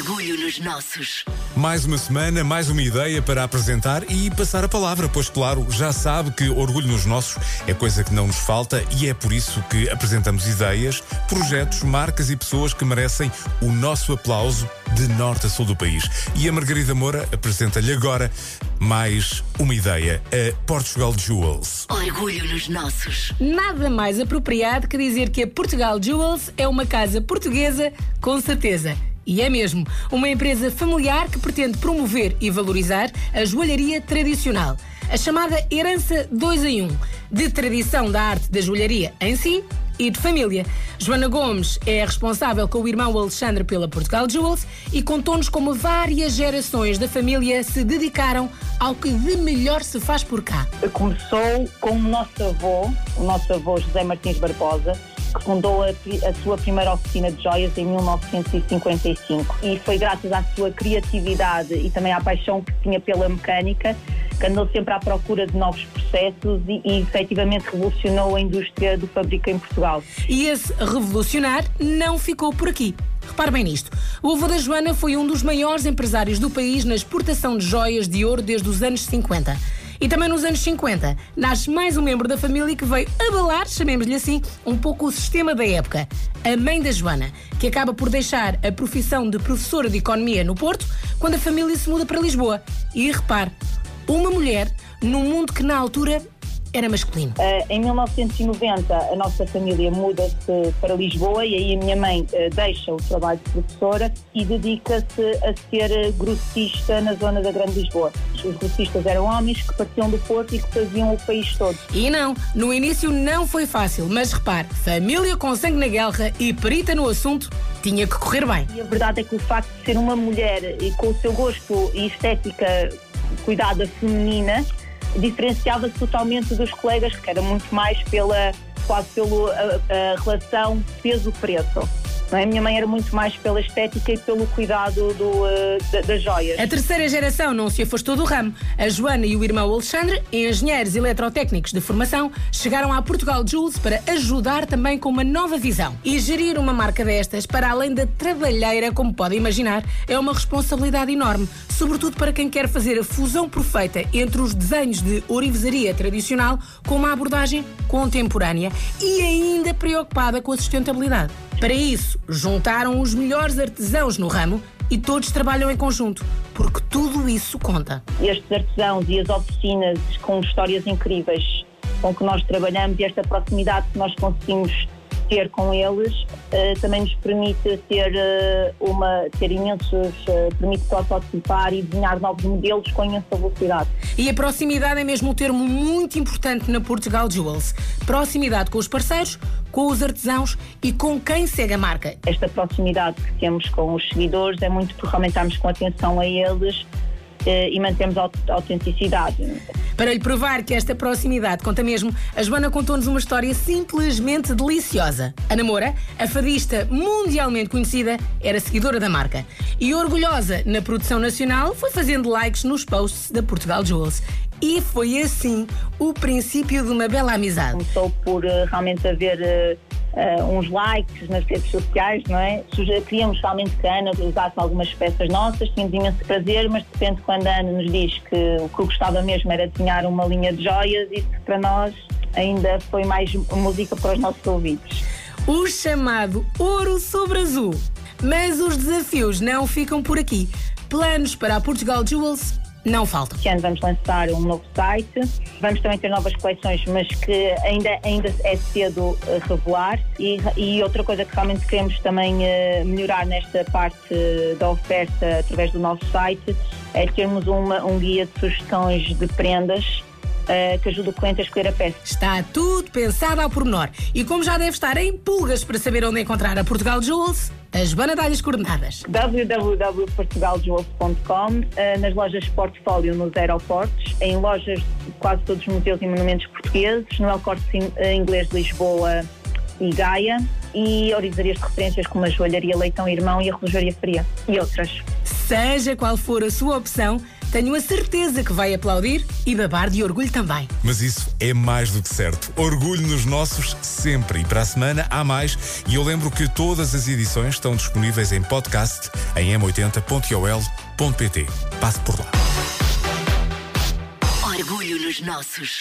Orgulho nos nossos. Mais uma semana, mais uma ideia para apresentar e passar a palavra, pois, claro, já sabe que orgulho nos nossos é coisa que não nos falta e é por isso que apresentamos ideias, projetos, marcas e pessoas que merecem o nosso aplauso de norte a sul do país. E a Margarida Moura apresenta-lhe agora mais uma ideia, a Portugal Jewels. Orgulho nos nossos. Nada mais apropriado que dizer que a Portugal Jewels é uma casa portuguesa, com certeza. E é mesmo, uma empresa familiar que pretende promover e valorizar a joalharia tradicional. A chamada herança 2 em 1, um, de tradição da arte da joalharia em si e de família. Joana Gomes é responsável com o irmão Alexandre pela Portugal Jewels e contou-nos como várias gerações da família se dedicaram ao que de melhor se faz por cá. Começou com o nosso avô, o nosso avô José Martins Barbosa, que fundou a, a, sua primeira oficina de joias em 1955. E foi graças à sua criatividade e também à paixão que tinha pela mecânica que andou sempre à procura de novos processos e, e efetivamente revolucionou a indústria do fabrico em Portugal. E esse revolucionar não ficou por aqui. Repare bem nisto. O avô da Joana foi um dos maiores empresários do país na exportação de joias de ouro desde os anos 50. E também nos anos 50 nasce mais um membro da família que veio abalar, chamemos-lhe assim, um pouco o sistema da época. A mãe da Joana, que acaba por deixar a profissão de professora de economia no Porto quando a família se muda para Lisboa. E repare, uma mulher num mundo que na altura era masculino. Uh, em 1990, a nossa família muda-se para Lisboa e aí a minha mãe uh, deixa o trabalho de professora e dedica-se a ser grossista na zona da Grande Lisboa. Os grossistas eram homens que partiam do Porto e que faziam o país todo. E não, no início não foi fácil, mas repare, família com sangue na guerra e perita no assunto tinha que correr bem. E a verdade é que o facto de ser uma mulher e com o seu gosto e estética cuidada feminina diferenciava-se totalmente dos colegas, que era muito mais pela quase pela relação peso-preço. É? A minha mãe era muito mais pela estética e pelo cuidado do, uh, das joias. A terceira geração não se afastou do ramo. A Joana e o irmão Alexandre, engenheiros eletrotécnicos de formação, chegaram à Portugal Jules para ajudar também com uma nova visão. E gerir uma marca destas, para além da trabalheira, como podem imaginar, é uma responsabilidade enorme, sobretudo para quem quer fazer a fusão perfeita entre os desenhos de orivesaria tradicional com uma abordagem contemporânea e ainda preocupada com a sustentabilidade. Para isso, juntaram os melhores artesãos no ramo e todos trabalham em conjunto, porque tudo isso conta. Estes artesãos e as oficinas com histórias incríveis com que nós trabalhamos e esta proximidade que nós conseguimos ter com eles uh, também nos permite ter uh, uma ter imensos uh, permite prototipar e desenhar novos modelos com imensa velocidade. E a proximidade é mesmo um termo muito importante na Portugal Jewels. Proximidade com os parceiros, com os artesãos e com quem segue a marca. Esta proximidade que temos com os seguidores é muito por aumentarmos com atenção a eles e mantemos a autenticidade. Para lhe provar que esta proximidade conta mesmo, a Joana contou-nos uma história simplesmente deliciosa. A Namora, a fadista mundialmente conhecida, era seguidora da marca. E orgulhosa na produção nacional, foi fazendo likes nos posts da Portugal Jewels. E foi assim o princípio de uma bela amizade. Começou por uh, realmente haver. Uh uns likes nas redes sociais, não é? Queríamos realmente que a Ana usasse algumas peças nossas, tínhamos imenso prazer, mas de repente quando a Ana nos diz que o que gostava mesmo era desenhar uma linha de joias, isso para nós ainda foi mais música para os nossos ouvidos. O chamado ouro sobre azul. Mas os desafios não ficam por aqui. Planos para a Portugal Jewels não faltam. Este ano vamos lançar um novo site, vamos também ter novas coleções, mas que ainda, ainda é cedo revelar. E, e outra coisa que realmente queremos também uh, melhorar nesta parte da oferta através do nosso site é termos uma, um guia de sugestões de prendas uh, que ajuda o cliente a escolher a peça. Está tudo pensado ao pormenor. E como já deve estar em pulgas para saber onde encontrar a Portugal Jewels, as banadalhas coordenadas. www.portugaljewels.com uh, nas lojas portfólio nos aeroportos, em lojas de quase todos os museus e monumentos portugueses, no El Corte Inglês de Lisboa e Gaia, e orivarias de referências como a Joalharia Leitão Irmão e a Relojaria Fria, e outras. Seja qual for a sua opção, Tenho a certeza que vai aplaudir e babar de orgulho também. Mas isso é mais do que certo. Orgulho nos nossos sempre. E para a semana há mais. E eu lembro que todas as edições estão disponíveis em podcast em m80.ol.pt. Passe por lá. Orgulho nos nossos.